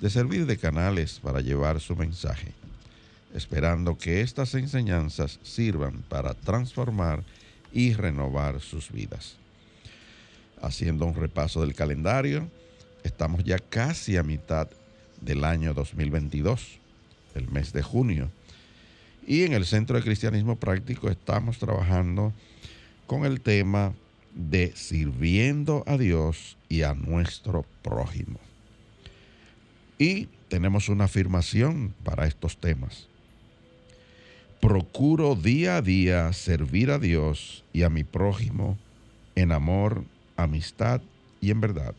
de servir de canales para llevar su mensaje, esperando que estas enseñanzas sirvan para transformar y renovar sus vidas. Haciendo un repaso del calendario, estamos ya casi a mitad del año 2022, el mes de junio, y en el Centro de Cristianismo Práctico estamos trabajando con el tema de sirviendo a Dios y a nuestro prójimo. Y tenemos una afirmación para estos temas. Procuro día a día servir a Dios y a mi prójimo en amor, amistad y en verdad.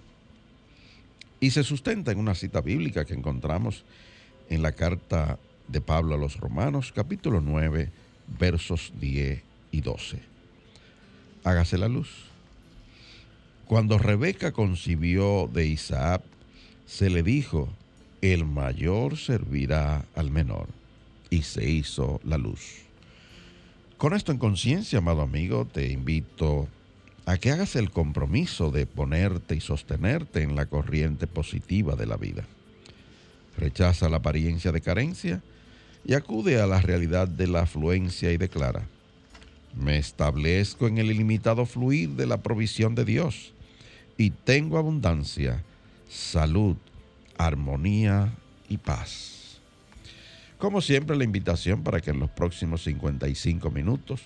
Y se sustenta en una cita bíblica que encontramos en la carta de Pablo a los Romanos, capítulo 9, versos 10 y 12. Hágase la luz. Cuando Rebeca concibió de Isaac, se le dijo, el mayor servirá al menor. Y se hizo la luz. Con esto en conciencia, amado amigo, te invito a que hagas el compromiso de ponerte y sostenerte en la corriente positiva de la vida. Rechaza la apariencia de carencia y acude a la realidad de la afluencia y declara, me establezco en el ilimitado fluir de la provisión de Dios y tengo abundancia, salud, armonía y paz. Como siempre, la invitación para que en los próximos 55 minutos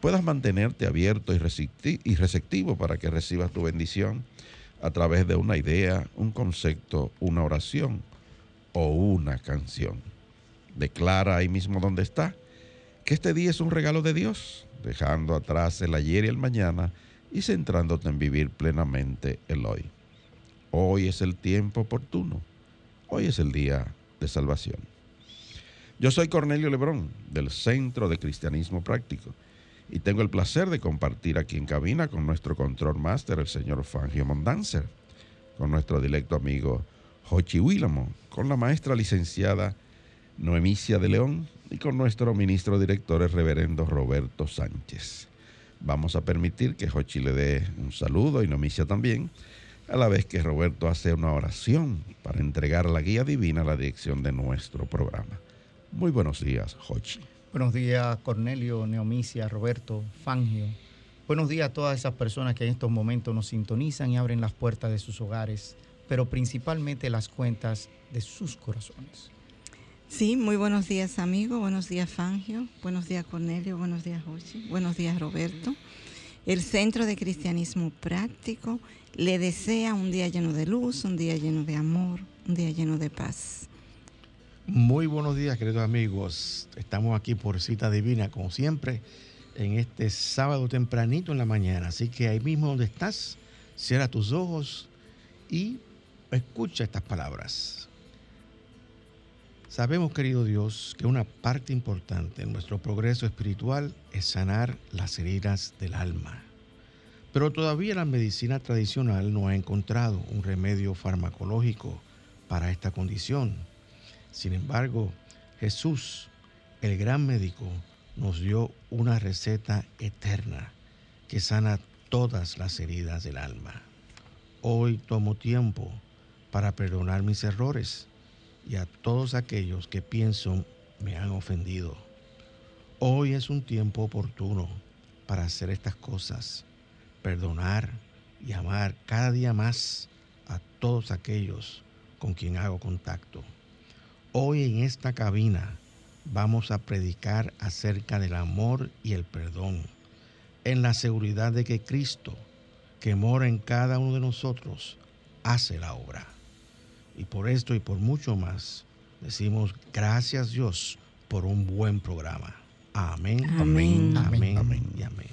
puedas mantenerte abierto y receptivo para que recibas tu bendición a través de una idea, un concepto, una oración o una canción. Declara ahí mismo donde está que este día es un regalo de Dios, dejando atrás el ayer y el mañana y centrándote en vivir plenamente el hoy. Hoy es el tiempo oportuno. Hoy es el día de salvación. Yo soy Cornelio Lebrón, del Centro de Cristianismo Práctico, y tengo el placer de compartir aquí en cabina con nuestro control máster, el señor Fangio Mondanzer, con nuestro directo amigo Jochi Willamo, con la maestra licenciada Noemicia de León y con nuestro ministro director, el reverendo Roberto Sánchez. Vamos a permitir que Jochi le dé un saludo y Noemicia también a la vez que Roberto hace una oración para entregar la guía divina a la dirección de nuestro programa. Muy buenos días, Jochi. Buenos días, Cornelio, Neomicia, Roberto, Fangio. Buenos días a todas esas personas que en estos momentos nos sintonizan y abren las puertas de sus hogares, pero principalmente las cuentas de sus corazones. Sí, muy buenos días, amigo. Buenos días, Fangio. Buenos días, Cornelio. Buenos días, Jochi. Buenos días, Roberto. El Centro de Cristianismo Práctico le desea un día lleno de luz, un día lleno de amor, un día lleno de paz. Muy buenos días, queridos amigos. Estamos aquí por cita divina, como siempre, en este sábado tempranito en la mañana. Así que ahí mismo donde estás, cierra tus ojos y escucha estas palabras. Sabemos, querido Dios, que una parte importante en nuestro progreso espiritual es sanar las heridas del alma pero todavía la medicina tradicional no ha encontrado un remedio farmacológico para esta condición. Sin embargo, Jesús, el gran médico, nos dio una receta eterna que sana todas las heridas del alma. Hoy tomo tiempo para perdonar mis errores y a todos aquellos que pienso me han ofendido. Hoy es un tiempo oportuno para hacer estas cosas, perdonar y amar cada día más a todos aquellos con quien hago contacto. Hoy en esta cabina vamos a predicar acerca del amor y el perdón, en la seguridad de que Cristo, que mora en cada uno de nosotros, hace la obra. Y por esto y por mucho más, decimos gracias Dios por un buen programa. Amén, Amén. amén, Amén. y amén.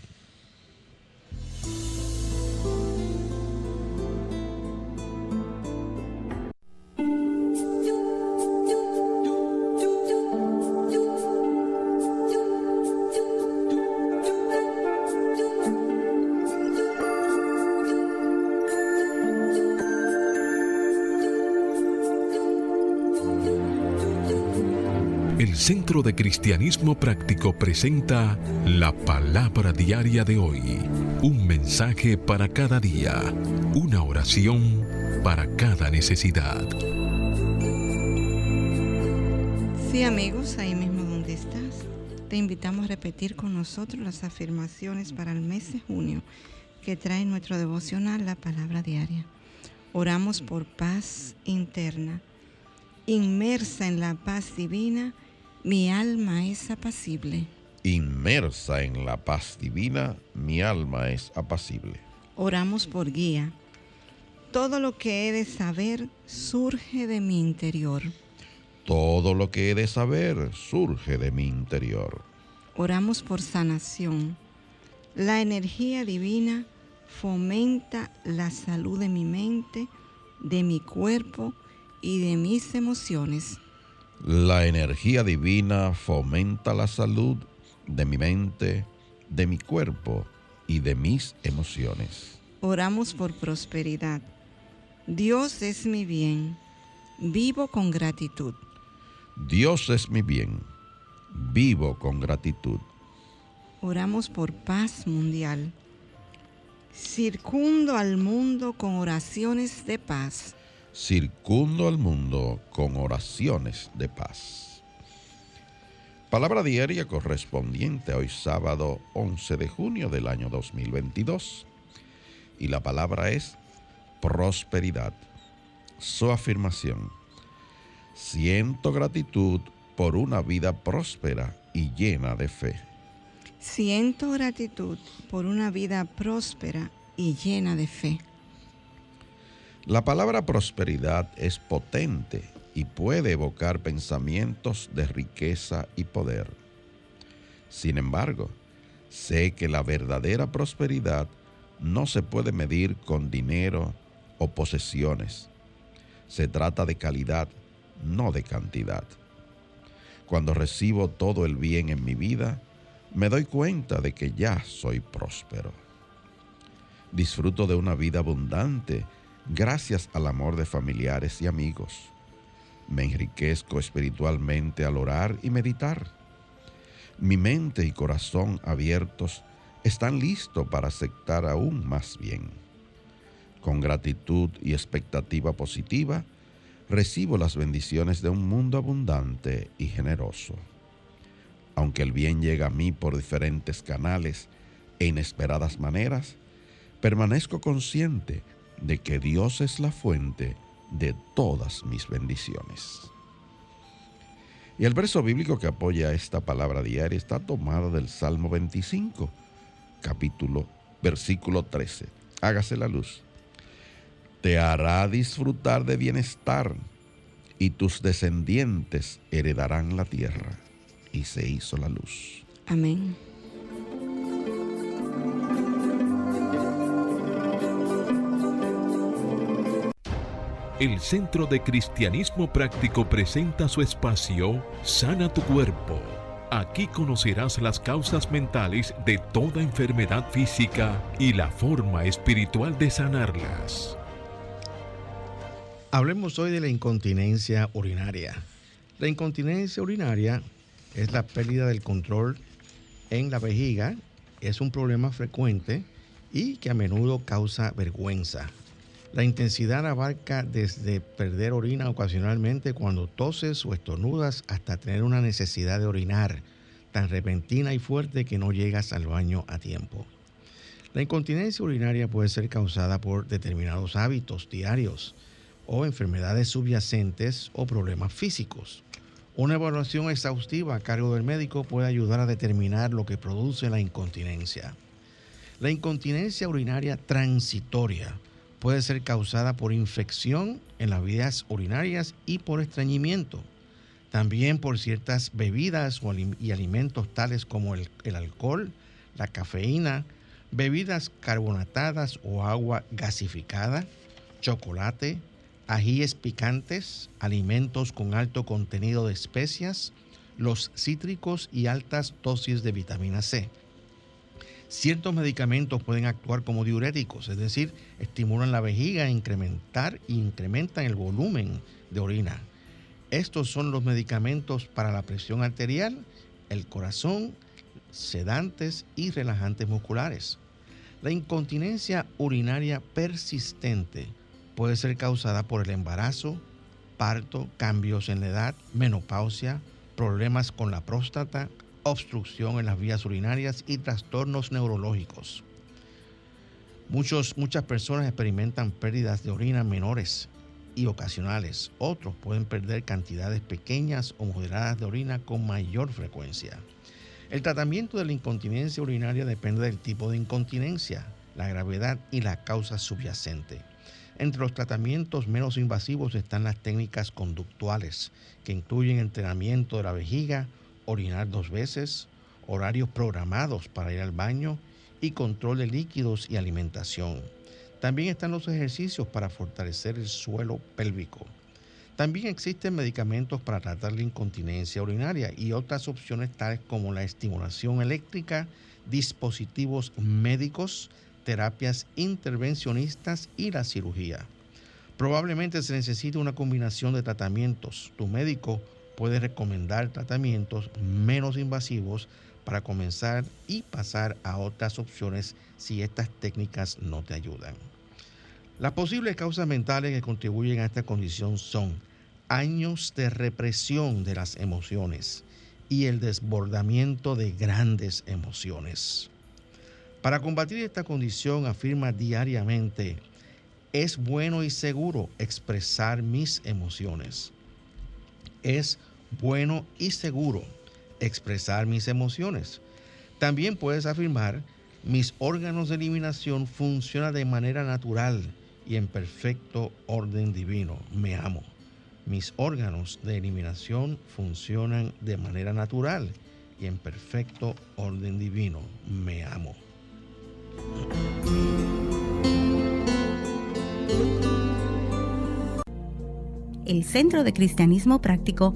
Centro de Cristianismo Práctico presenta la palabra diaria de hoy. Un mensaje para cada día. Una oración para cada necesidad. Sí, amigos, ahí mismo donde estás, te invitamos a repetir con nosotros las afirmaciones para el mes de junio que trae nuestro devocional la palabra diaria. Oramos por paz interna. Inmersa en la paz divina, mi alma es apacible. Inmersa en la paz divina, mi alma es apacible. Oramos por guía. Todo lo que he de saber surge de mi interior. Todo lo que he de saber surge de mi interior. Oramos por sanación. La energía divina fomenta la salud de mi mente, de mi cuerpo y de mis emociones. La energía divina fomenta la salud de mi mente, de mi cuerpo y de mis emociones. Oramos por prosperidad. Dios es mi bien. Vivo con gratitud. Dios es mi bien. Vivo con gratitud. Oramos por paz mundial. Circundo al mundo con oraciones de paz. Circundo al mundo con oraciones de paz. Palabra diaria correspondiente a hoy sábado 11 de junio del año 2022. Y la palabra es prosperidad. Su afirmación. Siento gratitud por una vida próspera y llena de fe. Siento gratitud por una vida próspera y llena de fe. La palabra prosperidad es potente y puede evocar pensamientos de riqueza y poder. Sin embargo, sé que la verdadera prosperidad no se puede medir con dinero o posesiones. Se trata de calidad, no de cantidad. Cuando recibo todo el bien en mi vida, me doy cuenta de que ya soy próspero. Disfruto de una vida abundante gracias al amor de familiares y amigos. Me enriquezco espiritualmente al orar y meditar. Mi mente y corazón abiertos están listos para aceptar aún más bien. Con gratitud y expectativa positiva, recibo las bendiciones de un mundo abundante y generoso. Aunque el bien llega a mí por diferentes canales e inesperadas maneras, permanezco consciente de que Dios es la fuente de todas mis bendiciones. Y el verso bíblico que apoya esta palabra diaria está tomado del Salmo 25, capítulo, versículo 13. Hágase la luz. Te hará disfrutar de bienestar y tus descendientes heredarán la tierra. Y se hizo la luz. Amén. El Centro de Cristianismo Práctico presenta su espacio Sana tu Cuerpo. Aquí conocerás las causas mentales de toda enfermedad física y la forma espiritual de sanarlas. Hablemos hoy de la incontinencia urinaria. La incontinencia urinaria es la pérdida del control en la vejiga. Es un problema frecuente y que a menudo causa vergüenza. La intensidad abarca desde perder orina ocasionalmente cuando toses o estornudas hasta tener una necesidad de orinar tan repentina y fuerte que no llegas al baño a tiempo. La incontinencia urinaria puede ser causada por determinados hábitos diarios o enfermedades subyacentes o problemas físicos. Una evaluación exhaustiva a cargo del médico puede ayudar a determinar lo que produce la incontinencia. La incontinencia urinaria transitoria puede ser causada por infección en las vías urinarias y por estreñimiento. También por ciertas bebidas y alimentos tales como el, el alcohol, la cafeína, bebidas carbonatadas o agua gasificada, chocolate, ajíes picantes, alimentos con alto contenido de especias, los cítricos y altas dosis de vitamina C. Ciertos medicamentos pueden actuar como diuréticos, es decir, estimulan la vejiga a incrementar e incrementan el volumen de orina. Estos son los medicamentos para la presión arterial, el corazón, sedantes y relajantes musculares. La incontinencia urinaria persistente puede ser causada por el embarazo, parto, cambios en la edad, menopausia, problemas con la próstata, obstrucción en las vías urinarias y trastornos neurológicos. Muchos, muchas personas experimentan pérdidas de orina menores y ocasionales. Otros pueden perder cantidades pequeñas o moderadas de orina con mayor frecuencia. El tratamiento de la incontinencia urinaria depende del tipo de incontinencia, la gravedad y la causa subyacente. Entre los tratamientos menos invasivos están las técnicas conductuales, que incluyen entrenamiento de la vejiga, orinar dos veces, horarios programados para ir al baño y control de líquidos y alimentación. También están los ejercicios para fortalecer el suelo pélvico. También existen medicamentos para tratar la incontinencia urinaria y otras opciones tales como la estimulación eléctrica, dispositivos médicos, terapias intervencionistas y la cirugía. Probablemente se necesite una combinación de tratamientos. Tu médico puede recomendar tratamientos menos invasivos para comenzar y pasar a otras opciones si estas técnicas no te ayudan. Las posibles causas mentales que contribuyen a esta condición son años de represión de las emociones y el desbordamiento de grandes emociones. Para combatir esta condición afirma diariamente, es bueno y seguro expresar mis emociones. Es bueno y seguro expresar mis emociones. También puedes afirmar, mis órganos de eliminación funcionan de manera natural y en perfecto orden divino. Me amo. Mis órganos de eliminación funcionan de manera natural y en perfecto orden divino. Me amo. El Centro de Cristianismo Práctico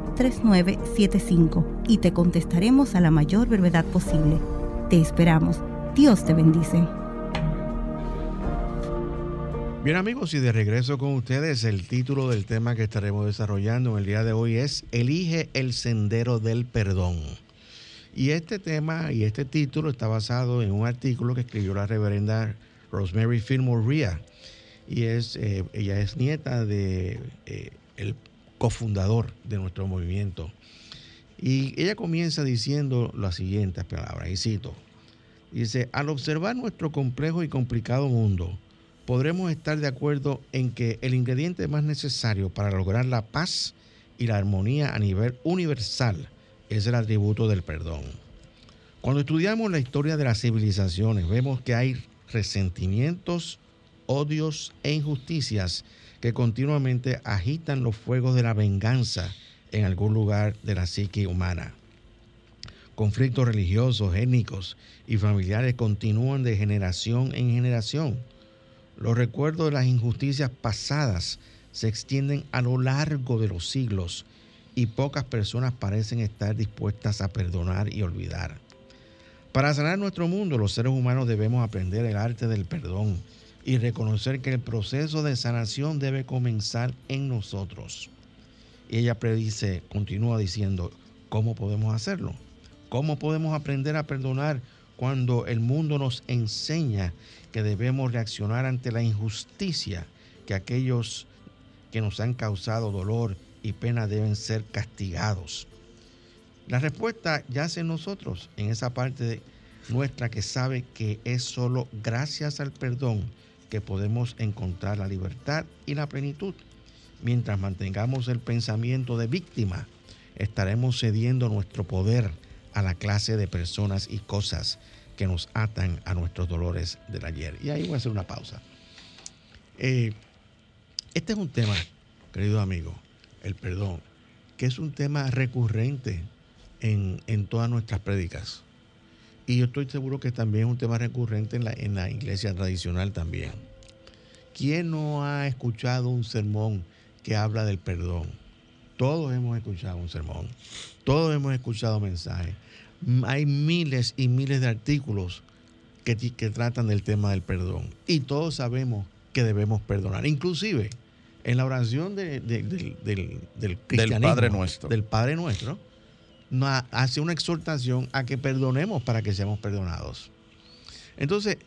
3975 y te contestaremos a la mayor brevedad posible. Te esperamos. Dios te bendice. Bien amigos, y de regreso con ustedes, el título del tema que estaremos desarrollando en el día de hoy es Elige el sendero del perdón. Y este tema y este título está basado en un artículo que escribió la reverenda Rosemary Fillmore Ria. Y es, eh, ella es nieta de eh, el cofundador de nuestro movimiento. Y ella comienza diciendo las siguientes palabras, y cito, dice, al observar nuestro complejo y complicado mundo, podremos estar de acuerdo en que el ingrediente más necesario para lograr la paz y la armonía a nivel universal es el atributo del perdón. Cuando estudiamos la historia de las civilizaciones, vemos que hay resentimientos, odios e injusticias que continuamente agitan los fuegos de la venganza en algún lugar de la psique humana. Conflictos religiosos, étnicos y familiares continúan de generación en generación. Los recuerdos de las injusticias pasadas se extienden a lo largo de los siglos y pocas personas parecen estar dispuestas a perdonar y olvidar. Para sanar nuestro mundo, los seres humanos debemos aprender el arte del perdón y reconocer que el proceso de sanación debe comenzar en nosotros. Y ella predice, continúa diciendo, ¿cómo podemos hacerlo? ¿Cómo podemos aprender a perdonar cuando el mundo nos enseña que debemos reaccionar ante la injusticia, que aquellos que nos han causado dolor y pena deben ser castigados? La respuesta yace en nosotros, en esa parte nuestra que sabe que es solo gracias al perdón que podemos encontrar la libertad y la plenitud. Mientras mantengamos el pensamiento de víctima, estaremos cediendo nuestro poder a la clase de personas y cosas que nos atan a nuestros dolores del ayer. Y ahí voy a hacer una pausa. Eh, este es un tema, querido amigo, el perdón, que es un tema recurrente en, en todas nuestras prédicas. Y yo estoy seguro que también es un tema recurrente en la, en la iglesia tradicional también. ¿Quién no ha escuchado un sermón que habla del perdón? Todos hemos escuchado un sermón, todos hemos escuchado mensajes. Hay miles y miles de artículos que, que tratan del tema del perdón. Y todos sabemos que debemos perdonar. Inclusive en la oración de, de, del, del, del cristianismo, Padre Nuestro. Del Padre Nuestro, hace una exhortación a que perdonemos para que seamos perdonados. Entonces,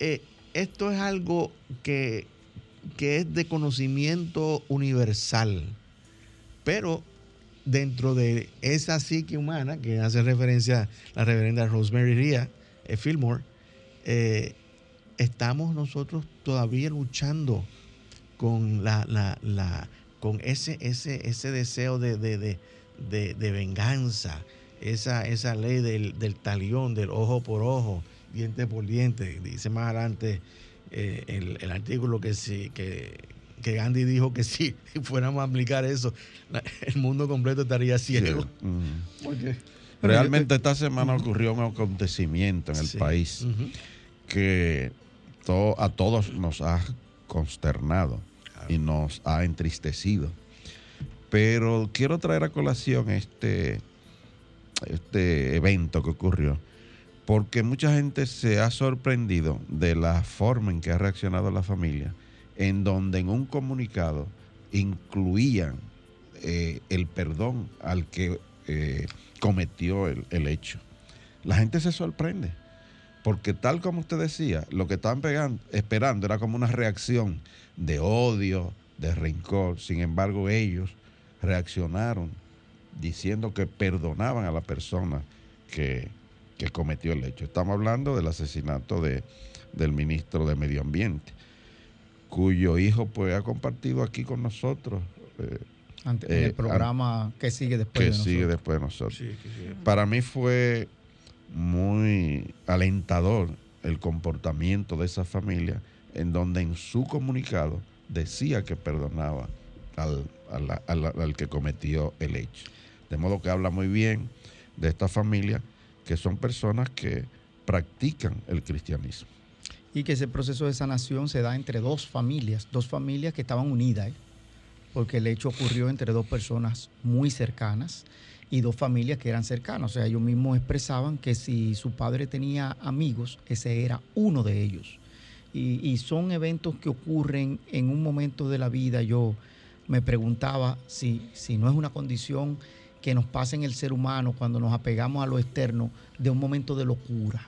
eh, esto es algo que, que es de conocimiento universal, pero dentro de esa psique humana que hace referencia la reverenda Rosemary Ria eh, Fillmore, eh, estamos nosotros todavía luchando con la, la, con ese, ese, ese deseo de, de, de, de, de venganza, esa, esa ley del, del, talión, del ojo por ojo, diente por diente. Dice más adelante eh, el, el, artículo que, sí, que, que, Gandhi dijo que si fuéramos a aplicar eso, el mundo completo estaría ciego. Sí. Mm. Porque, Realmente esta semana ocurrió un acontecimiento en el sí. país uh -huh. que to a todos nos ha consternado claro. y nos ha entristecido. Pero quiero traer a colación este, este evento que ocurrió, porque mucha gente se ha sorprendido de la forma en que ha reaccionado la familia, en donde en un comunicado incluían eh, el perdón al que eh, cometió el, el, hecho. La gente se sorprende, porque tal como usted decía, lo que estaban esperando era como una reacción de odio, de rencor, sin embargo ellos reaccionaron diciendo que perdonaban a la persona que, que cometió el hecho. Estamos hablando del asesinato de, del ministro de Medio Ambiente, cuyo hijo pues ha compartido aquí con nosotros. Eh, Ante, en el programa an, que sigue después que de sigue nosotros. después de nosotros. Sí. Para mí fue muy alentador el comportamiento de esa familia, en donde en su comunicado decía que perdonaba al, al, que cometió el hecho. De modo que habla muy bien de esta familia, que son personas que practican el cristianismo. Y que ese proceso de sanación se da entre dos familias, dos familias que estaban unidas, ¿eh? porque el hecho ocurrió entre dos personas muy cercanas y dos familias que eran cercanas. O sea, ellos mismos expresaban que si su padre tenía amigos, ese era uno de ellos. Y son eventos que ocurren en un momento de la vida. Yo me preguntaba si, si no es una condición que nos pasa en el ser humano cuando nos apegamos a lo externo de un momento de locura.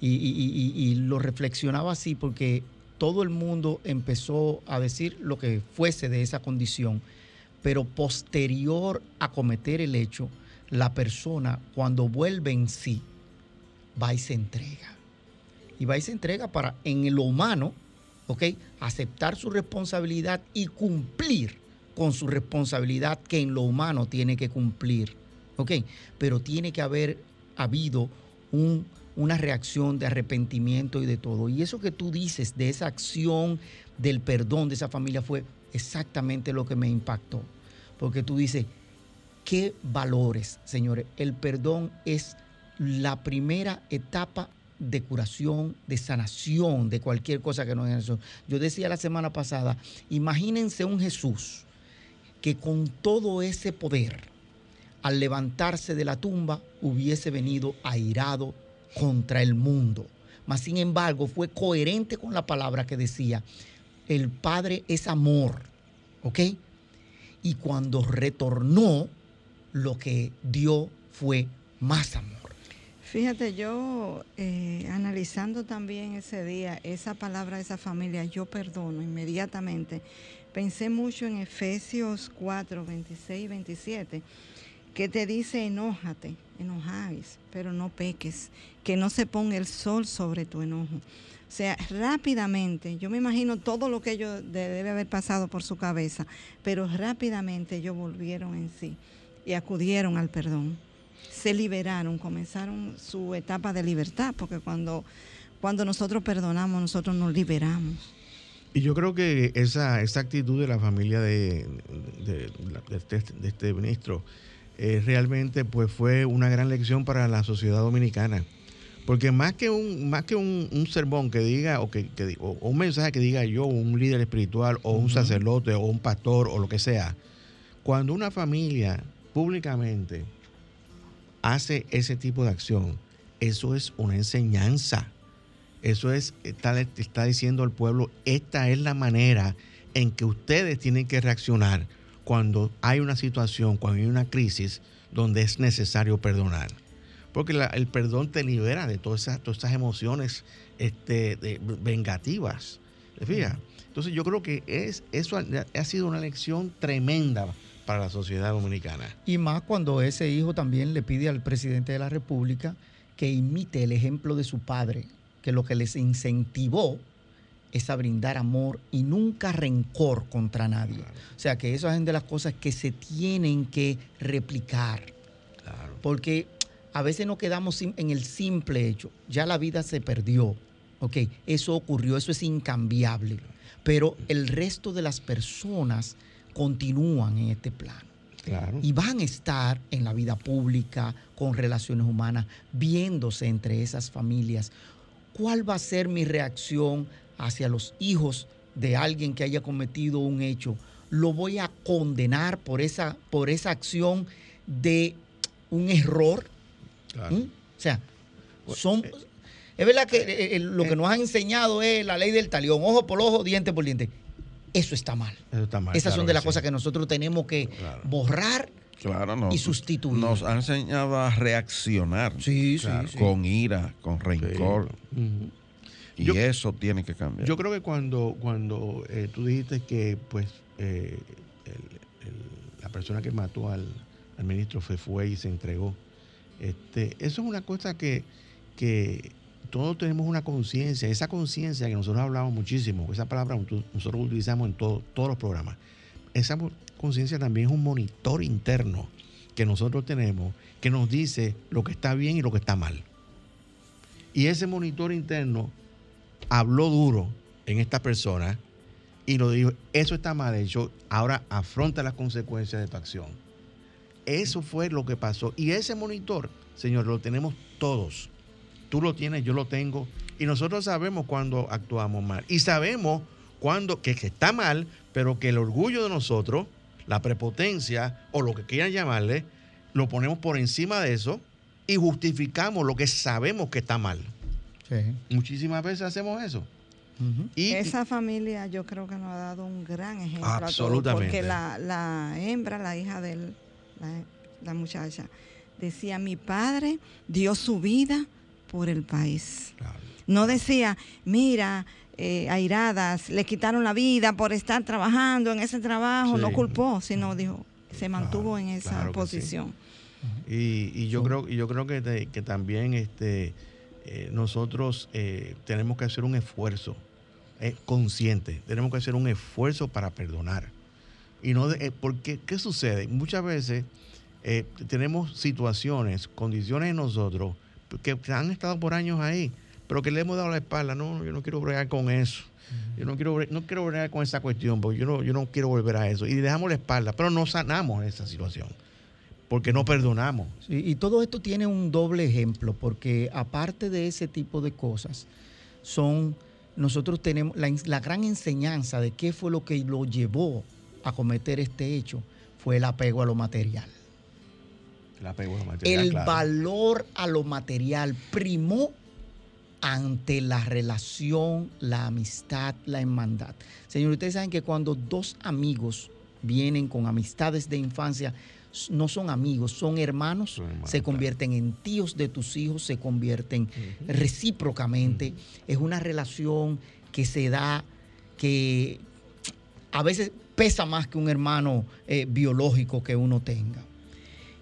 Y, y, lo reflexionaba así porque todo el mundo empezó a decir lo que fuese de esa condición, pero posterior a cometer el hecho, la persona cuando vuelve en sí, va y se entrega. Y va y se entrega para en lo humano, ¿ok? Aceptar su responsabilidad y cumplir con su responsabilidad que en lo humano tiene que cumplir, ¿ok? Pero tiene que haber habido un, una reacción de arrepentimiento y de todo. Y eso que tú dices de esa acción del perdón de esa familia fue exactamente lo que me impactó. Porque tú dices, ¿qué valores, señores? El perdón es la primera etapa de curación, de sanación, de cualquier cosa que nos eso. Yo decía la semana pasada, imagínense un Jesús que con todo ese poder, al levantarse de la tumba, hubiese venido airado contra el mundo. Mas, sin embargo, fue coherente con la palabra que decía, el Padre es amor, ¿ok? Y cuando retornó, lo que dio fue más amor. Fíjate, yo eh, analizando también ese día, esa palabra esa familia, yo perdono inmediatamente, pensé mucho en Efesios 4, 26 y 27, que te dice enójate, enojáis, pero no peques, que no se ponga el sol sobre tu enojo. O sea, rápidamente, yo me imagino todo lo que ellos debe haber pasado por su cabeza, pero rápidamente ellos volvieron en sí y acudieron al perdón. Se liberaron, comenzaron su etapa de libertad, porque cuando, cuando nosotros perdonamos, nosotros nos liberamos. Y yo creo que esa, esa actitud de la familia de, de, este, este, ministro eh, realmente pues fue una gran lección para la sociedad dominicana. Porque más que un, más que un, sermón que diga, o, que, un mensaje que diga yo, un líder espiritual, o un sacerdote, o un pastor, o lo que sea, cuando una familia públicamente hace ese tipo de acción, eso es una enseñanza. Eso es, está, está diciendo al pueblo, esta es la manera en que ustedes tienen que reaccionar cuando hay una situación, cuando hay una crisis donde es necesario perdonar. Porque el perdón te libera de todas esas, todas esas emociones este, vengativas. ¿Te Entonces yo creo que es, eso ha sido una lección tremenda para la sociedad dominicana. Y más cuando ese hijo también le pide al presidente de la República que imite el ejemplo de su padre, que lo que les incentivó es a brindar amor y nunca rencor contra nadie. O sea que eso es de las cosas que se tienen que replicar. Porque a veces no quedamos en el simple hecho. Ya la vida se perdió. Ok, eso ocurrió, eso es incambiable. Pero el resto de las personas continúan en este plano. Y van a estar en la vida pública, con relaciones humanas, viéndose entre esas familias. ¿Cuál va a ser mi reacción hacia los hijos de alguien que haya cometido un hecho? ¿Lo voy a condenar por esa, por esa acción de un error? ¿Mm? O sea, son... Eh, es verdad que eh, eh, lo que nos han enseñado es la ley del talión, ojo por ojo, diente por diente. Eso está mal. Esas son de las cosas que nosotros tenemos que borrar y sustituir. Nos han enseñado a reaccionar con ira, con rencor. Y eso tiene que cambiar. Yo creo que cuando, cuando eh, tú dijiste que pues eh, la persona que mató al, ministro fue, fue y se entregó, este, eso es una cosa que, que todos tenemos una conciencia, esa conciencia que nosotros hablamos muchísimo, esa palabra nosotros utilizamos en todos los programas, esa conciencia también es un monitor interno que nosotros tenemos que nos dice lo que está bien y lo que está mal. Y ese monitor interno habló duro en esta persona y nos dijo, eso está mal hecho, ahora afronta las consecuencias de tu acción. Eso fue lo que pasó. Y ese monitor, señor, lo tenemos todos tú lo tienes, yo lo tengo. Y nosotros sabemos cuando actuamos mal. Y sabemos cuando, que, está mal, pero que el orgullo de nosotros, la prepotencia o lo que quieran llamarle, lo ponemos por encima de eso y justificamos lo que sabemos que está mal. Muchísimas veces hacemos eso. y, Esa familia yo creo que nos ha dado un gran ejemplo. Absolutamente. porque la, hembra, la hija de la, la muchacha, decía, mi padre dio su vida por el país. No decía, mira, eh, airadas, le quitaron la vida por estar trabajando en ese trabajo, no culpó, sino dijo, se mantuvo en esa posición. Y, yo creo, y yo creo que, que también este, eh, nosotros eh, tenemos que hacer un esfuerzo consciente, tenemos que hacer un esfuerzo para perdonar. Y no porque, ¿qué sucede? Muchas veces tenemos situaciones, condiciones en nosotros que han estado por años ahí, pero que le hemos dado la espalda. No, yo no quiero bregar con eso. Yo no quiero, no quiero bregar con esa cuestión, porque yo no, yo no quiero volver a eso. Y dejamos la espalda, pero no sanamos esa situación. porque no perdonamos. y todo esto tiene un doble ejemplo, porque aparte de ese tipo de cosas, son, nosotros tenemos la, gran enseñanza de qué fue lo que lo llevó a cometer este hecho, fue el apego a lo material. El apego a lo material. El valor a lo material primó ante la relación, la amistad, la hermandad. Señor, ustedes saben que cuando dos amigos vienen con amistades de infancia, no son amigos, son hermanos, se convierten en tíos de tus hijos, se convierten recíprocamente. Es una relación que se da, que a veces pesa más que un hermano eh, biológico que uno tenga.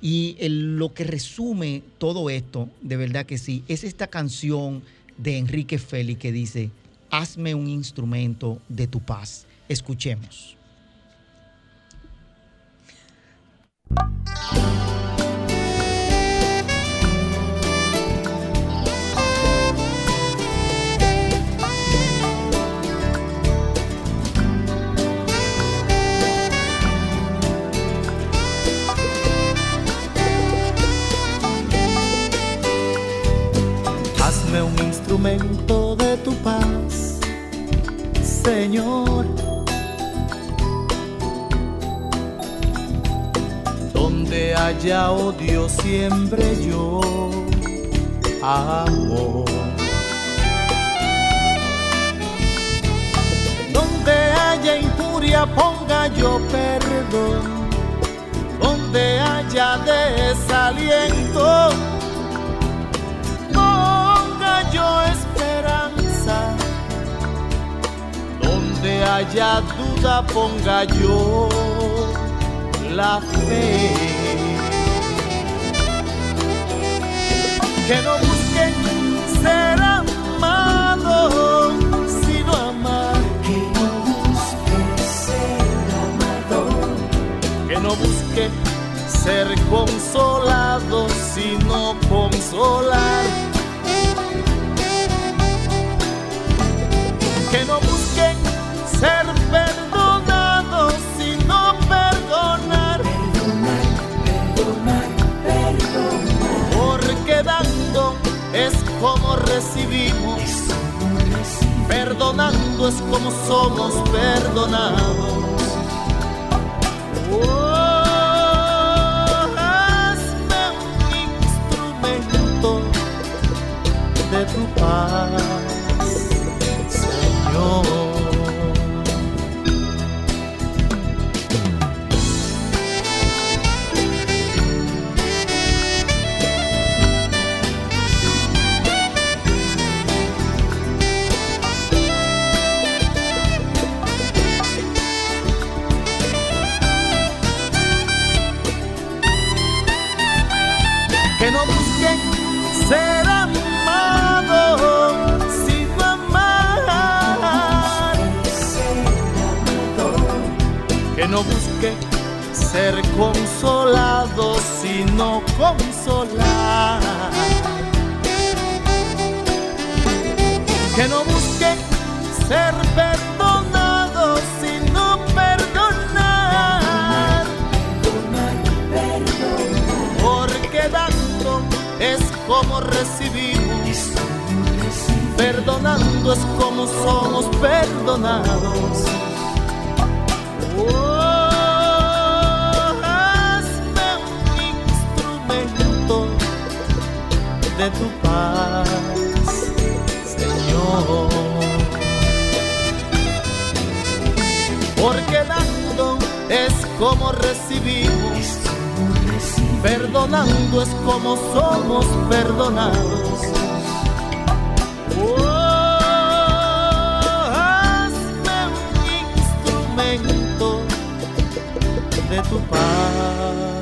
Y lo que resume todo esto, de verdad que sí, es esta canción de Enrique Félix que dice, hazme un instrumento de tu paz. Escuchemos. Señor donde haya odio siempre yo amo. Donde haya injuria ponga yo perdón. Donde haya desaliento Donde haya duda ponga yo la fe. Que no busquen ser amado, sino amar. Que no busque ser amado. Que no busque ser consolado, sino consolar. Que no ser perdonados, sino perdonar. Perdonar, perdonar, perdonar. Porque dando es como recibimos. Perdonando es como somos perdonados. Hazme un instrumento de tu paz, Señor. No busque ser consolado, sino consolar. Que no busque ser perdonado, sino perdonar. Porque dando es como recibimos, perdonando es como somos perdonados. Oh, tu paz, Señor. Porque dando es como recibimos, perdonando es como somos perdonados. Oh, hazme un instrumento de tu paz,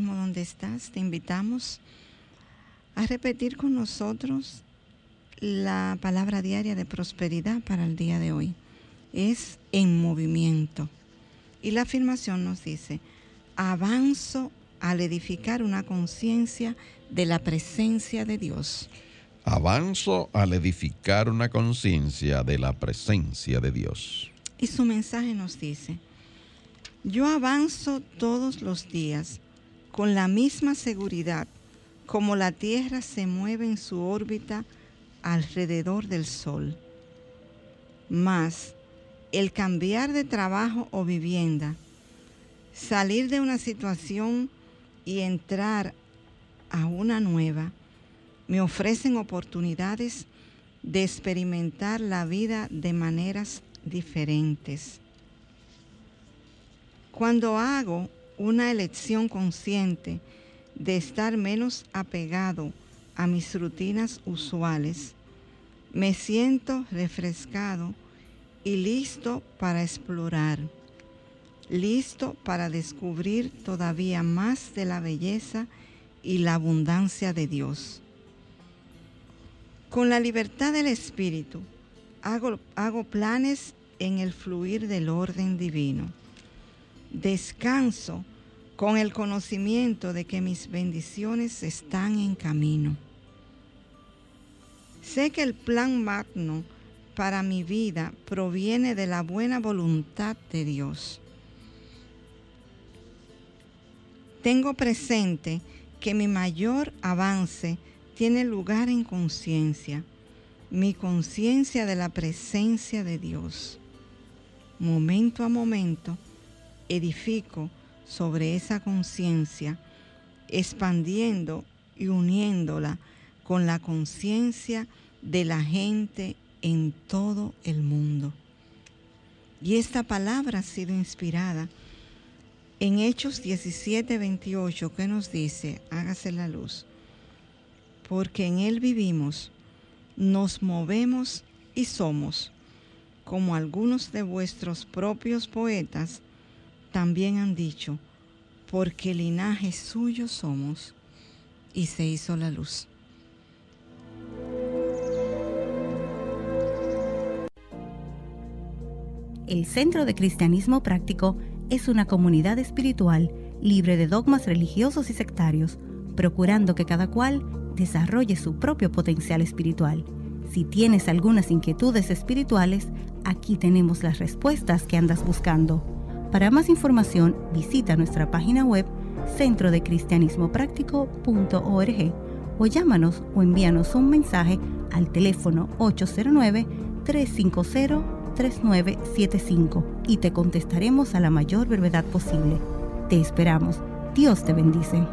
donde estás, te invitamos a repetir con nosotros la palabra diaria de prosperidad para el día de hoy. Es en movimiento. Y la afirmación nos dice, avanzo al edificar una conciencia de la presencia de Dios. Avanzo al edificar una conciencia de la presencia de Dios. Y su mensaje nos dice, yo avanzo todos los días con la misma seguridad como la Tierra se mueve en su órbita alrededor del Sol. Mas el cambiar de trabajo o vivienda, salir de una situación y entrar a una nueva, me ofrecen oportunidades de experimentar la vida de maneras diferentes. Cuando hago una elección consciente de estar menos apegado a mis rutinas usuales, me siento refrescado y listo para explorar, listo para descubrir todavía más de la belleza y la abundancia de Dios. Con la libertad del Espíritu, hago, hago planes en el fluir del orden divino. Descanso con el conocimiento de que mis bendiciones están en camino. Sé que el plan magno para mi vida proviene de la buena voluntad de Dios. Tengo presente que mi mayor avance tiene lugar en conciencia, mi conciencia de la presencia de Dios. Momento a momento edifico sobre esa conciencia, expandiendo y uniéndola con la conciencia de la gente en todo el mundo. Y esta palabra ha sido inspirada en Hechos 17, 28, que nos dice, hágase la luz, porque en Él vivimos, nos movemos y somos, como algunos de vuestros propios poetas también han dicho, porque linaje suyo somos, y se hizo la luz. El Centro de Cristianismo Práctico es una comunidad espiritual libre de dogmas religiosos y sectarios, procurando que cada cual desarrolle su propio potencial espiritual. Si tienes algunas inquietudes espirituales, aquí tenemos las respuestas que andas buscando. Para más información, visita nuestra página web centrodecristianismopráctico.org o llámanos o envíanos un mensaje al teléfono 809-350-3975 y te contestaremos a la mayor brevedad posible. Te esperamos. Dios te bendice.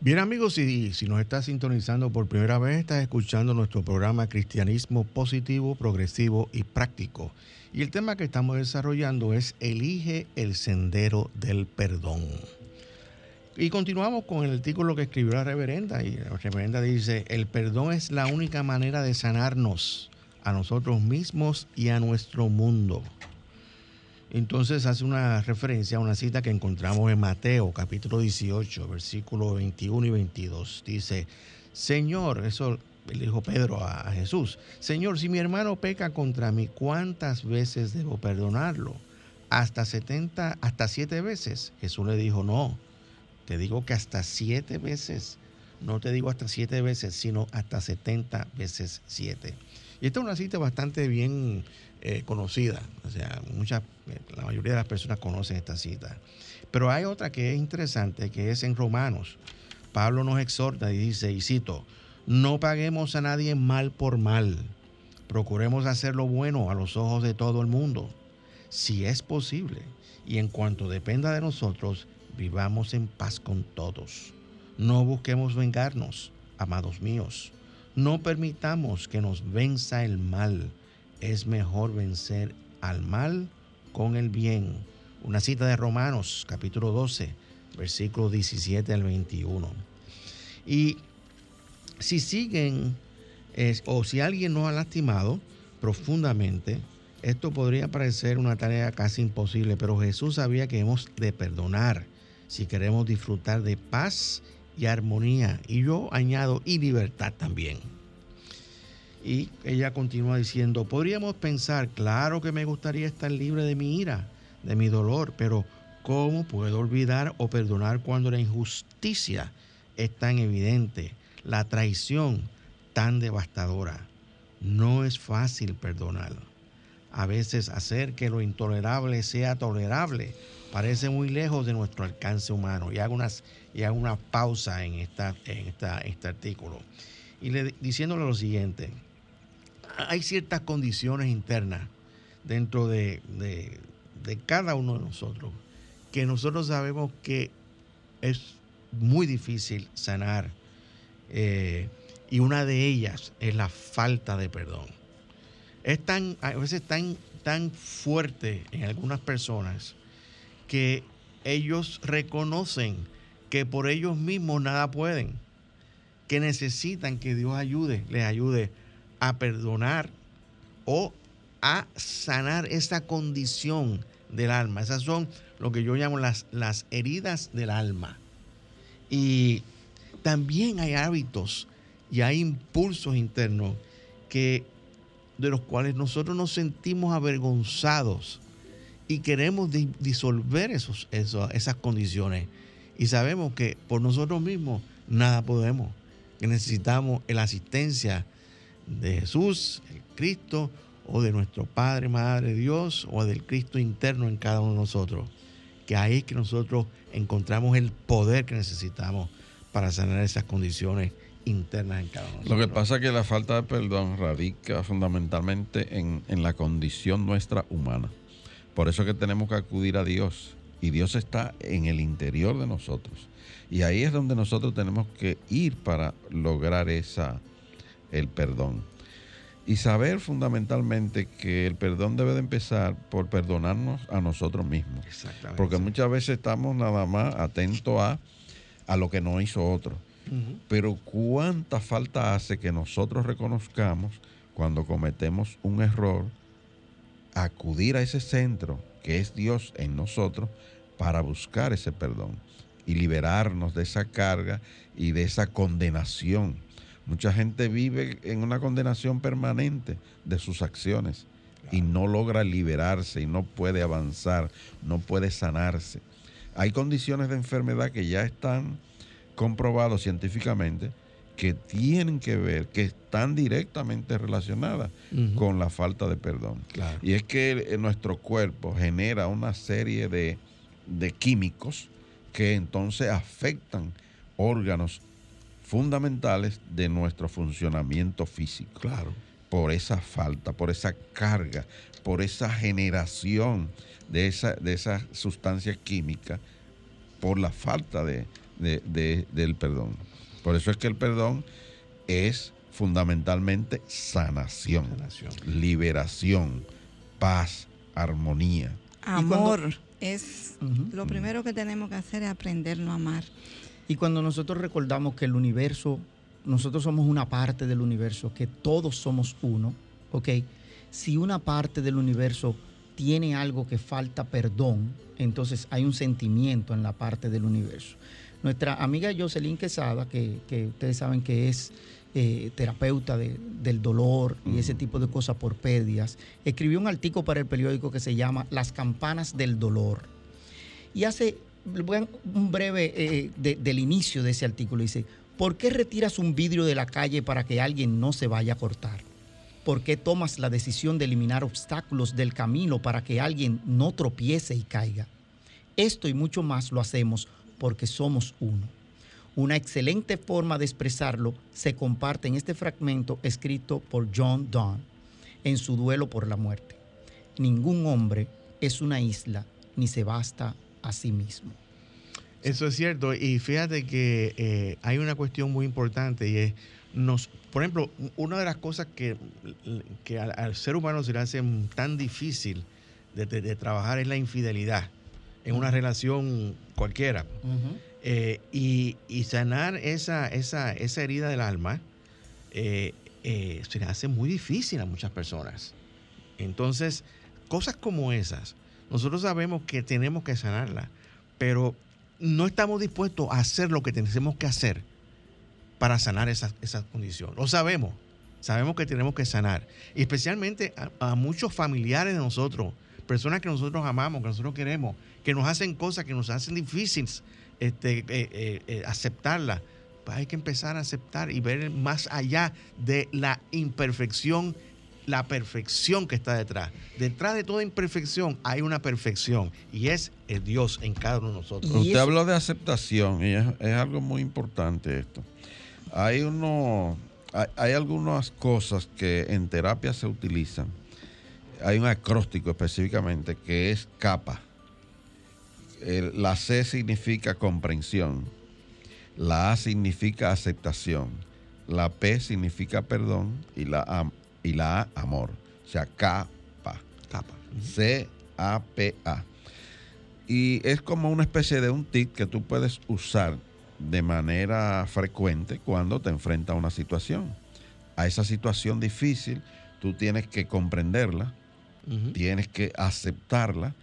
Bien amigos, si, si nos estás sintonizando por primera vez, estás escuchando nuestro programa Cristianismo Positivo, Progresivo y Práctico. Y el tema que estamos desarrollando es Elige el Sendero del Perdón. Y continuamos con el artículo que escribió la reverenda. Y la reverenda dice, el perdón es la única manera de sanarnos a nosotros mismos y a nuestro mundo. Entonces hace una referencia a una cita que encontramos en Mateo capítulo 18, versículos 21 y 22. Dice, Señor, eso le dijo Pedro a Jesús, Señor, si mi hermano peca contra mí, ¿cuántas veces debo perdonarlo? Hasta 70, hasta siete veces. Jesús le dijo, no, te digo que hasta siete veces. No te digo hasta siete veces, sino hasta 70 veces siete. Y esta es una cita bastante bien eh, conocida. O sea, eh, la mayoría de las personas conocen esta cita. Pero hay otra que es interesante, que es en Romanos. Pablo nos exhorta y dice, y cito, no paguemos a nadie mal por mal. Procuremos hacer lo bueno a los ojos de todo el mundo. Si es posible, y en cuanto dependa de nosotros, vivamos en paz con todos. No busquemos vengarnos, amados míos. No permitamos que nos venza el mal. Es mejor vencer al mal con el bien. Una cita de Romanos, capítulo 12, versículo 17 al 21. Y si siguen, es- o si alguien nos ha lastimado profundamente, esto podría parecer una tarea casi imposible, pero Jesús sabía que hemos de perdonar si queremos disfrutar de paz y armonía. Y yo añado, y libertad también. Y ella continúa diciendo, podríamos pensar, claro que me gustaría estar libre de mi ira, de mi dolor, pero ¿cómo puedo olvidar o perdonar cuando la injusticia es tan evidente, la traición tan devastadora? No es fácil perdonar. A veces hacer que lo intolerable sea tolerable parece muy lejos de nuestro alcance humano. Y hago, y hago una pausa en, esta, en, esta, este artículo. Y le, diciéndole lo siguiente, hay ciertas condiciones internas dentro de, de, de cada uno de nosotros que nosotros sabemos que es muy difícil sanar. Eh, y una de ellas es la falta de perdón. Es tan, a veces tan, tan fuerte en algunas personas que ellos reconocen que por ellos mismos nada pueden, que necesitan que Dios ayude, les ayude a perdonar o a sanar esa condición del alma. Esas son lo que yo llamo las, las heridas del alma. Y también hay hábitos y hay impulsos internos que de los cuales nosotros nos sentimos avergonzados y queremos di- disolver esos- esas condiciones. Y sabemos que por nosotros mismos nada podemos, que necesitamos la asistencia de Jesús, el Cristo, o de nuestro Padre, Madre Dios, o del Cristo interno en cada uno de nosotros. Que ahí es que nosotros encontramos el poder que necesitamos para sanar esas condiciones internas en cada uno Lo que pasa es que la falta de perdón radica fundamentalmente en, en la condición nuestra humana. Por eso es que tenemos que acudir a Dios. Y Dios está en el interior de nosotros. Y ahí es donde nosotros tenemos que ir para lograr esa, el perdón. Y saber fundamentalmente que el perdón debe de empezar por perdonarnos a nosotros mismos. Exactamente. Porque muchas veces estamos nada más atentos a, a lo que no hizo otro. Pero cuánta falta hace que nosotros reconozcamos cuando cometemos un error, acudir a ese centro que es Dios en nosotros para buscar ese perdón y liberarnos de esa carga y de esa condenación. Mucha gente vive en una condenación permanente de sus acciones y no logra liberarse y no puede avanzar, no puede sanarse. Hay condiciones de enfermedad que ya están comprobados científicamente que tienen que ver, que están directamente relacionadas con la falta de perdón. Claro. Y es que eh, nuestro cuerpo genera una serie de, de químicos que entonces afectan órganos fundamentales de nuestro funcionamiento físico. Claro. Por esa falta, por esa carga, por esa generación de esa, de esa sustancia química, por la falta de, de- de- del perdón. Por eso es que el perdón es fundamentalmente sanación, Sanación. liberación, paz, armonía. cuando- Amor es lo primero que tenemos que hacer es aprendernos a amar. Y cuando nosotros recordamos que el universo, nosotros somos una parte del universo, que todos somos uno, ¿ok? Si una parte del universo tiene algo que falta perdón, entonces hay un sentimiento en la parte del universo. Nuestra amiga Jocelyn Quesada, que, que ustedes saben que es eh, terapeuta de- del dolor y ese tipo de cosas por pérdidas, escribió un artículo para el periódico que se llama Las campanas del dolor. Y hace un breve eh, de- del inicio de ese artículo. Dice, ¿por qué retiras un vidrio de la calle para que alguien no se vaya a cortar? ¿Por qué tomas la decisión de eliminar obstáculos del camino para que alguien no tropiece y caiga? Esto y mucho más lo hacemos porque somos uno. Una excelente forma de expresarlo se comparte en este fragmento escrito por John Donne en su duelo por la muerte. Ningún hombre es una isla ni se basta a sí mismo. Eso es cierto. Y fíjate que eh, hay una cuestión muy importante y es, nos, por ejemplo, una de las cosas que, que al, al ser humano se le hace tan difícil de, de- de trabajar es la infidelidad en una relación cualquiera. Eh, y, y sanar esa, esa, esa herida del alma eh, eh, se le hace muy difícil a muchas personas. Entonces, cosas como esas, nosotros sabemos que tenemos que sanarlas, pero no estamos dispuestos a hacer lo que tenemos que hacer para sanar esa, esa condición. Lo sabemos, sabemos que tenemos que sanar. Y especialmente a, muchos familiares de nosotros, personas que nosotros amamos, que nosotros queremos, que nos hacen cosas que nos hacen difíciles este, eh, eh, eh, aceptarlas. Pues hay que empezar a aceptar y ver más allá de la imperfección, la perfección que está detrás. Detrás de toda imperfección hay una perfección y es el Dios en cada uno de nosotros. Usted habló de aceptación y es, es algo muy importante esto. Hay uno, hay, hay algunas cosas que en terapia se utilizan. Hay un acróstico específicamente que es capa. El- la C significa comprensión. La A significa aceptación. La P significa perdón y la A, y la A amor. O sea, capa. Capa. C-A-P-A. Y es como una especie de un tip que tú puedes usar de manera frecuente cuando te enfrentas a una situación. A esa situación difícil, tú tienes que comprenderla, tienes que aceptarla,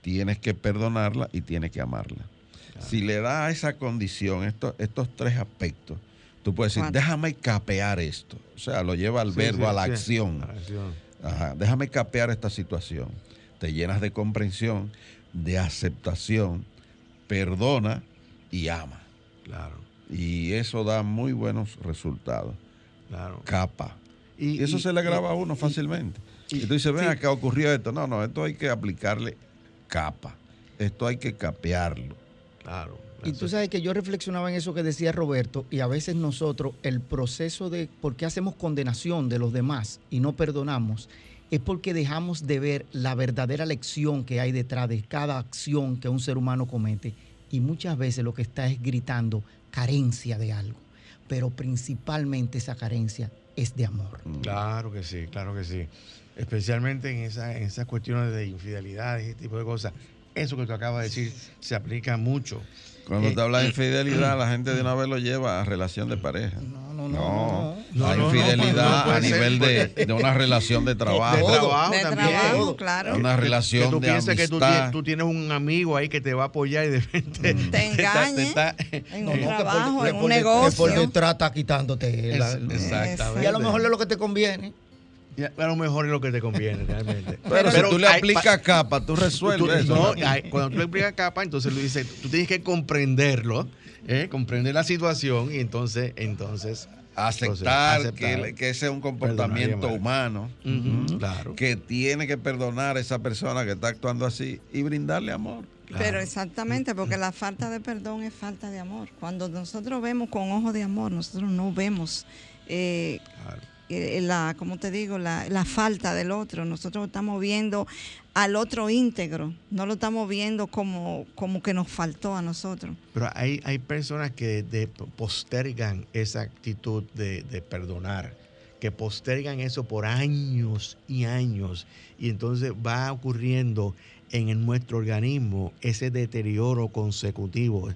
tienes que perdonarla y tienes que amarla. Si le da esa condición, estos tres aspectos, tú puedes decir, déjame capear esto. O sea, lo lleva al Sí, verbo, sí, a la sí. acción. Ajá, déjame capear esta situación. Te llenas de comprensión, de aceptación, perdona y ama. Claro, Y eso da muy buenos resultados. claro. Capa. Y, eso se le graba a uno fácilmente. Y, tú dices, ven sí. acá, ocurrió esto. No, no, esto hay que aplicarle capa. Esto hay que capearlo. Claro. Y tú sabes que yo reflexionaba en eso que decía Roberto, y a veces nosotros, el proceso de por qué hacemos condenación de los demás y no perdonamos, es porque dejamos de ver la verdadera lección que hay detrás de cada acción que un ser humano comete. Y muchas veces lo que está es gritando carencia de algo, pero principalmente esa carencia es de amor. Claro que sí, claro que sí. Especialmente en, esa, en esas cuestiones de infidelidad y ese tipo de cosas. Eso que tú acabas de decir se aplica mucho. Cuando Eh, te habla de infidelidad, la gente de una vez lo lleva a relación de pareja. No, no, no. No, no. la No, no, no, infidelidad a ser, nivel de, de una relación de De trabajo. trabajo de también. trabajo, claro. Una relación que tú de piensas que tú, amistad. tienes- tú tienes un amigo ahí que te va a apoyar y de repente Mm. Te está- en No, un no, que por- trabajo, que en por un de- que negocio. por detrás está quitándote. la- Es- exactamente. y a lo mejor es lo que te conviene. A lo mejor es lo que te conviene realmente. Pero, si tú le hay- aplicas capa, tú Tú- resuelves eso. no, cuando tú le aplicas capa, entonces tú dices, tú tienes que comprenderlo, ¿eh? comprender la situación y entonces, entonces, aceptar. Que, que ese es un comportamiento humano, claro. que tiene que perdonar a esa persona que está actuando así y brindarle amor. claro. Pero exactamente, porque la falta de perdón es falta de amor. Cuando nosotros vemos con ojos de amor, nosotros no vemos eh, Claro. Eh, la, como te digo, la, la falta del otro. Nosotros estamos viendo al otro íntegro, no lo estamos viendo como, como que nos faltó a nosotros. Pero hay, hay personas que de- postergan esa actitud de, de perdonar, que postergan eso por años y años, y entonces va ocurriendo en nuestro organismo ese deterioro consecutivo,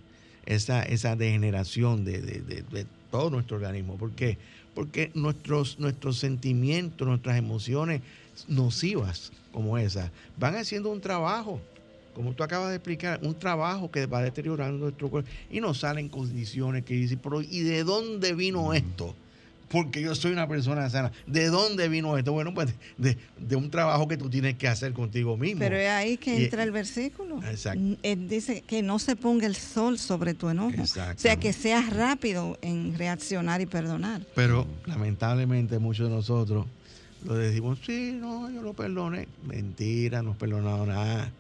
esa, esa degeneración de, de- de- de todo nuestro organismo. ¿Por qué? Porque nuestros, nuestros sentimientos, nuestras emociones nocivas como esas, van haciendo un trabajo como tú acabas de explicar, un trabajo que va deteriorando nuestro cuerpo y nos salen condiciones que dicen, pero ¿y de dónde vino esto? Porque yo soy una persona sana. ¿De dónde vino esto? Bueno, pues de, de un trabajo que tú tienes que hacer contigo mismo. Pero es ahí que Y- entra el versículo. Exacto. Él dice que no se ponga el sol sobre tu enojo. Exacto. O sea, que seas rápido en reaccionar y perdonar. Pero lamentablemente muchos de nosotros lo decimos, sí, no, yo lo perdoné. Mentira, no has perdonado nada.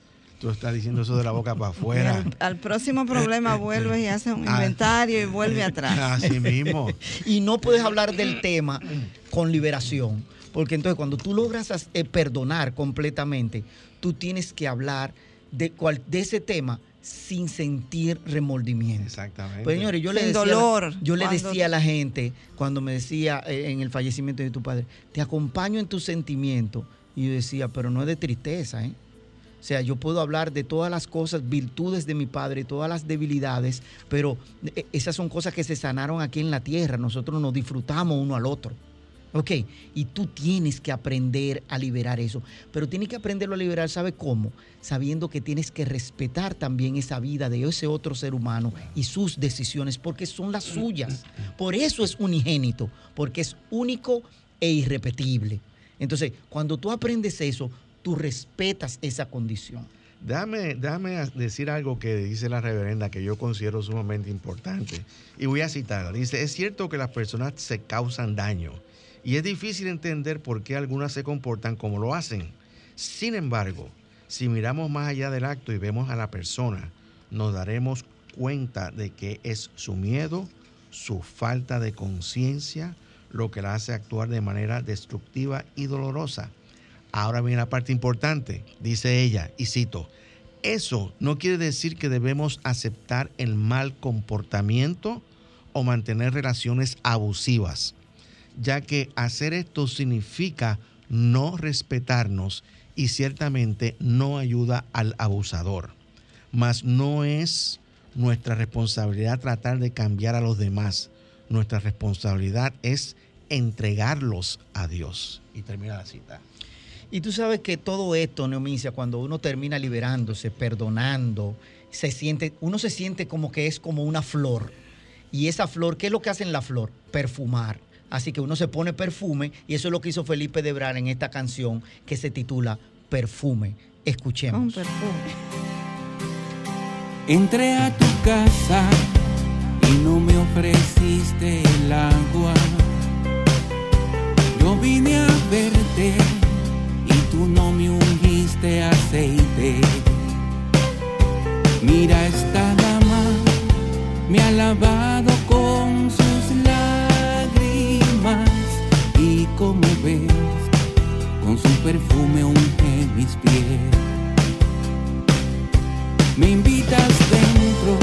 Tú estás diciendo eso de la boca para afuera. al, al próximo problema vuelves y haces un Ah. inventario y vuelve atrás. Así mismo. Y no puedes hablar del tema con liberación. Porque entonces cuando tú logras as- eh, perdonar completamente, tú tienes que hablar de, cual- de ese tema sin sentir remordimiento. Exactamente. Pues señores, yo le Sin decía, a la- dolor. yo le Cuando- decía a la gente cuando me decía eh, en el fallecimiento de tu padre, te acompaño en tus sentimientos. Y yo decía, pero no es de tristeza, ¿eh? O sea, yo puedo hablar de todas las cosas, virtudes de mi padre, todas las debilidades, pero eh, esas son cosas que se sanaron aquí en la tierra. Nosotros nos disfrutamos uno al otro. Ok, y tú tienes que aprender a liberar eso. Pero tienes que aprenderlo a liberar, ¿sabe cómo? Sabiendo que tienes que respetar también esa vida de ese otro ser humano y sus decisiones, porque son las suyas. Por eso es unigénito, porque es único e irrepetible. Entonces, cuando tú aprendes eso, tú respetas esa condición. Déjame a- decir algo que dice la reverenda que yo considero sumamente importante. Y voy a citarla. Dice, es cierto que las personas se causan daño y es difícil entender por qué algunas se comportan como lo hacen. Sin embargo, si miramos más allá del acto y vemos a la persona, nos daremos cuenta de que es su miedo, su falta de conciencia, lo que la hace actuar de manera destructiva y dolorosa. Ahora viene la parte importante, dice ella, y cito, eso no quiere decir que debemos aceptar el mal comportamiento o mantener relaciones abusivas, ya que hacer esto significa no respetarnos y ciertamente no ayuda al abusador. Mas no es nuestra responsabilidad tratar de cambiar a los demás. Nuestra responsabilidad es entregarlos a Dios. Y termina la cita. Y tú sabes que todo esto, Neomicia, cuando uno termina liberándose, perdonando, se siente, uno se siente como que es como una flor. Y esa flor, ¿qué es lo que hace en la flor? Perfumar. Así que uno se pone perfume y eso es lo que hizo Felipe Debrar en esta canción que se titula Perfume. Escuchemos. perfume. Entré a tu casa y no me ofreciste el agua. Yo vine a verte tú no me ungiste aceite. Mira esta dama, me ha lavado con sus lágrimas y como ves, con su perfume unge mis pies. Me invitas dentro,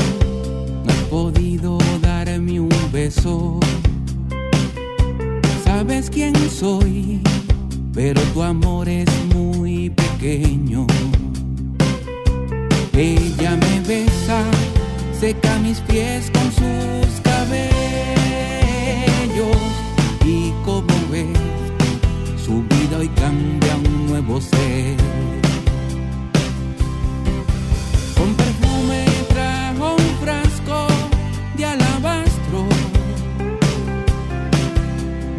no has podido darme un beso. Sabes quién soy, pero tu amor es muy pequeño. Ella me besa, seca mis pies con sus cabellos y como ves, su vida hoy cambia un nuevo ser. Con perfume trajo un frasco de alabastro.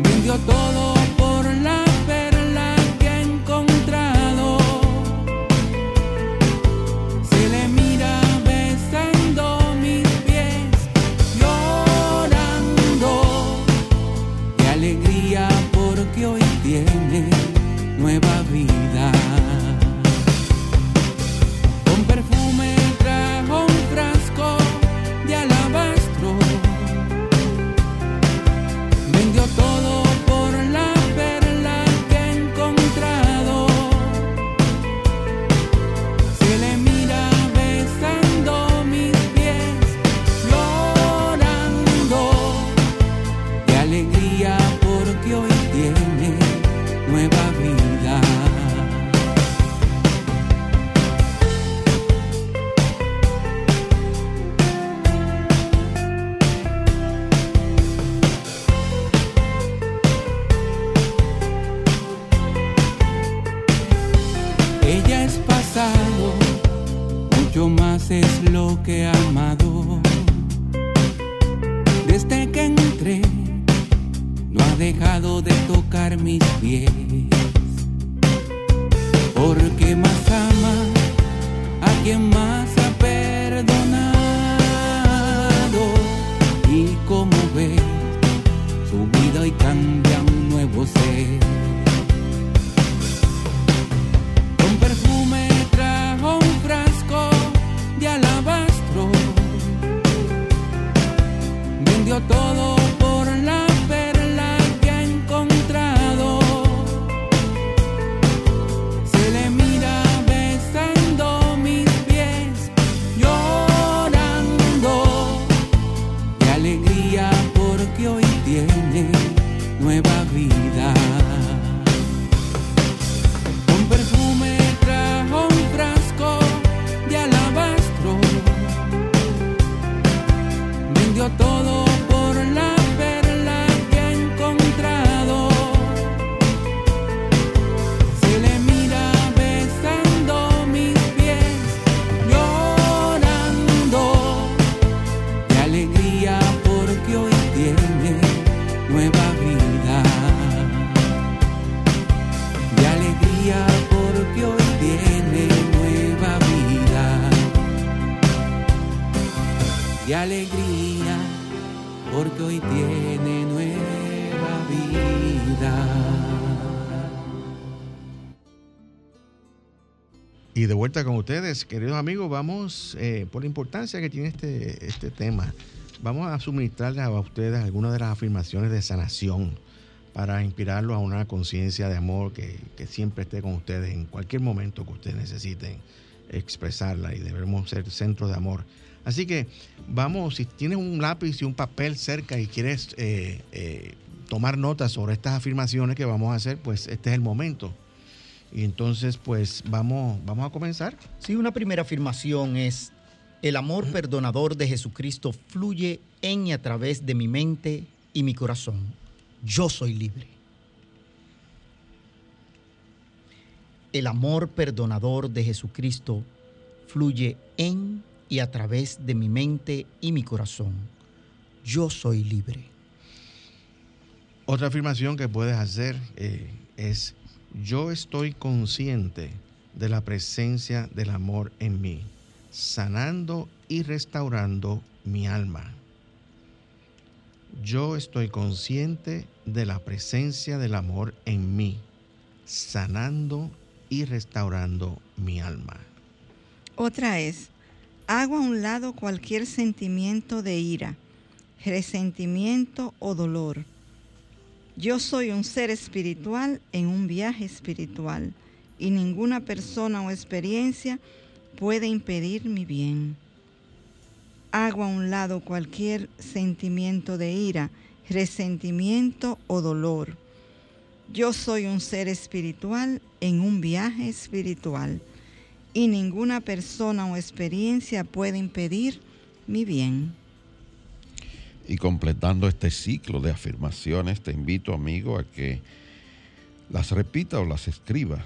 Vendió todo vuelta con ustedes, queridos amigos, vamos, eh, por la importancia que tiene este, este tema, vamos a suministrarles a ustedes algunas de las afirmaciones de sanación para inspirarlos a una conciencia de amor que, que siempre esté con ustedes en cualquier momento que ustedes necesiten expresarla y debemos ser centro de amor. Así que vamos, si tienes un lápiz y un papel cerca y quieres eh, eh, tomar notas sobre estas afirmaciones que vamos a hacer, pues este es el momento. Y entonces, pues vamos, vamos a comenzar. Sí, una primera afirmación es, el amor perdonador de Jesucristo fluye en y a través de mi mente y mi corazón. Yo soy libre. El amor perdonador de Jesucristo fluye en y a través de mi mente y mi corazón. Yo soy libre. Otra afirmación que puedes hacer eh, es, yo estoy consciente de la presencia del amor en mí, sanando y restaurando mi alma. Yo estoy consciente de la presencia del amor en mí, sanando y restaurando mi alma. Otra es, hago a un lado cualquier sentimiento de ira, resentimiento o dolor. Yo soy un ser espiritual en un viaje espiritual y ninguna persona o experiencia puede impedir mi bien. Hago a un lado cualquier sentimiento de ira, resentimiento o dolor. Yo soy un ser espiritual en un viaje espiritual y ninguna persona o experiencia puede impedir mi bien. Y completando este ciclo de afirmaciones, te invito, amigo, a que las repita o las escriba.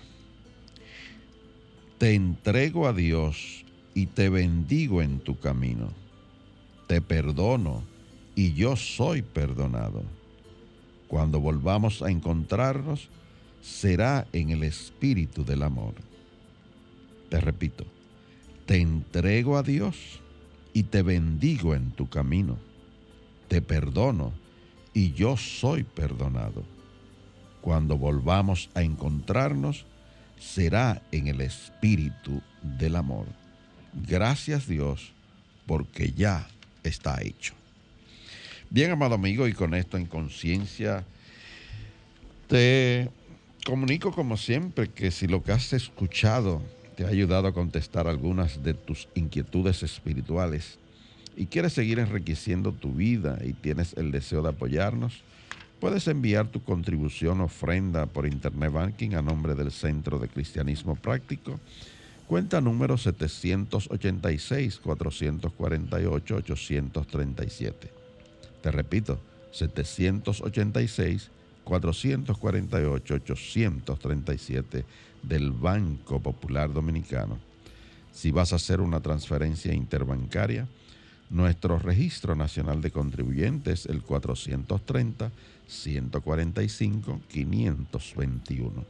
Te entrego a Dios y te bendigo en tu camino. Te perdono y yo soy perdonado. Cuando volvamos a encontrarnos, será en el espíritu del amor. Te repito, te entrego a Dios y te bendigo en tu camino. Te perdono y yo soy perdonado. Cuando volvamos a encontrarnos, será en el espíritu del amor. Gracias Dios, porque ya está hecho. Bien, amado amigo, y con esto en conciencia, te comunico como siempre que si lo que has escuchado te ha ayudado a contestar algunas de tus inquietudes espirituales y quieres seguir enriqueciendo tu vida y tienes el deseo de apoyarnos, puedes enviar tu contribución ofrenda por Internet Banking a nombre del Centro de Cristianismo Práctico, cuenta número 786-448-837. Te repito, 786-448-837 del Banco Popular Dominicano. Si vas a hacer una transferencia interbancaria, nuestro registro nacional de contribuyentes, el 430-145-521.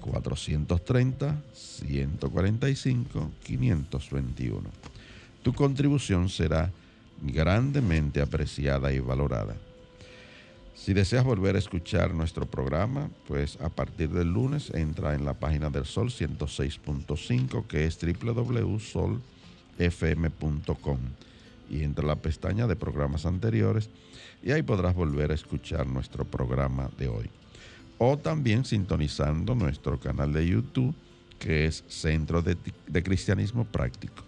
430-145-521. Tu contribución será grandemente apreciada y valorada. Si deseas volver a escuchar nuestro programa, pues a partir del lunes entra en la página del Sol 106.5 que es www.solfm.com y entra a la pestaña de programas anteriores y ahí podrás volver a escuchar nuestro programa de hoy. O también sintonizando nuestro canal de YouTube que es Centro de, de Cristianismo Práctico.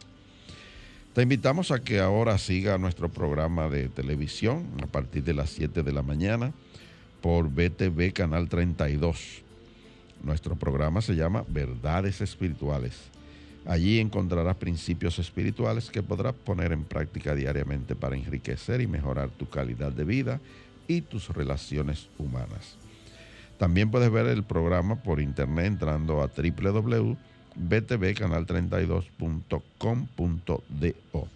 Te invitamos a que ahora siga nuestro programa de televisión a partir de las 7 de la mañana por BTV Canal 32. Nuestro programa se llama Verdades Espirituales. Allí encontrarás principios espirituales que podrás poner en práctica diariamente para enriquecer y mejorar tu calidad de vida y tus relaciones humanas. También puedes ver el programa por internet entrando a www.btvcanal32.com.do.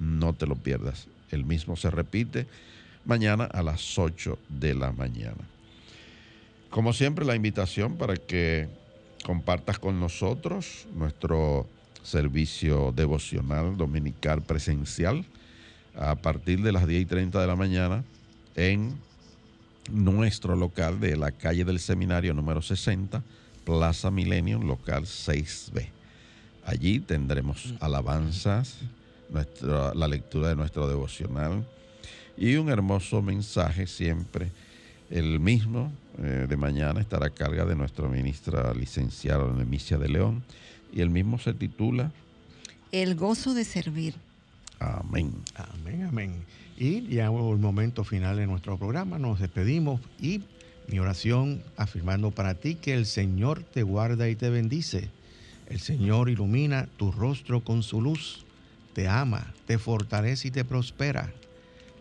No te lo pierdas. El mismo se repite mañana a las 8 de la mañana. Como siempre, la invitación para que compartas con nosotros nuestro servicio devocional dominical presencial a partir de las 10 y 30 de la mañana en nuestro local de la calle del Seminario número 60, Plaza Millennium, local 6B. Allí tendremos alabanzas, nuestra, la lectura de nuestro devocional y un hermoso mensaje siempre. El mismo eh, de mañana estará a carga de nuestra ministra licenciada Nemicia de León y el mismo se titula El gozo de servir. Amén. Amén, amén. Y ya el momento final de nuestro programa, nos despedimos y mi oración afirmando para ti que el Señor te guarda y te bendice. El Señor ilumina tu rostro con su luz, te ama, te fortalece y te prospera.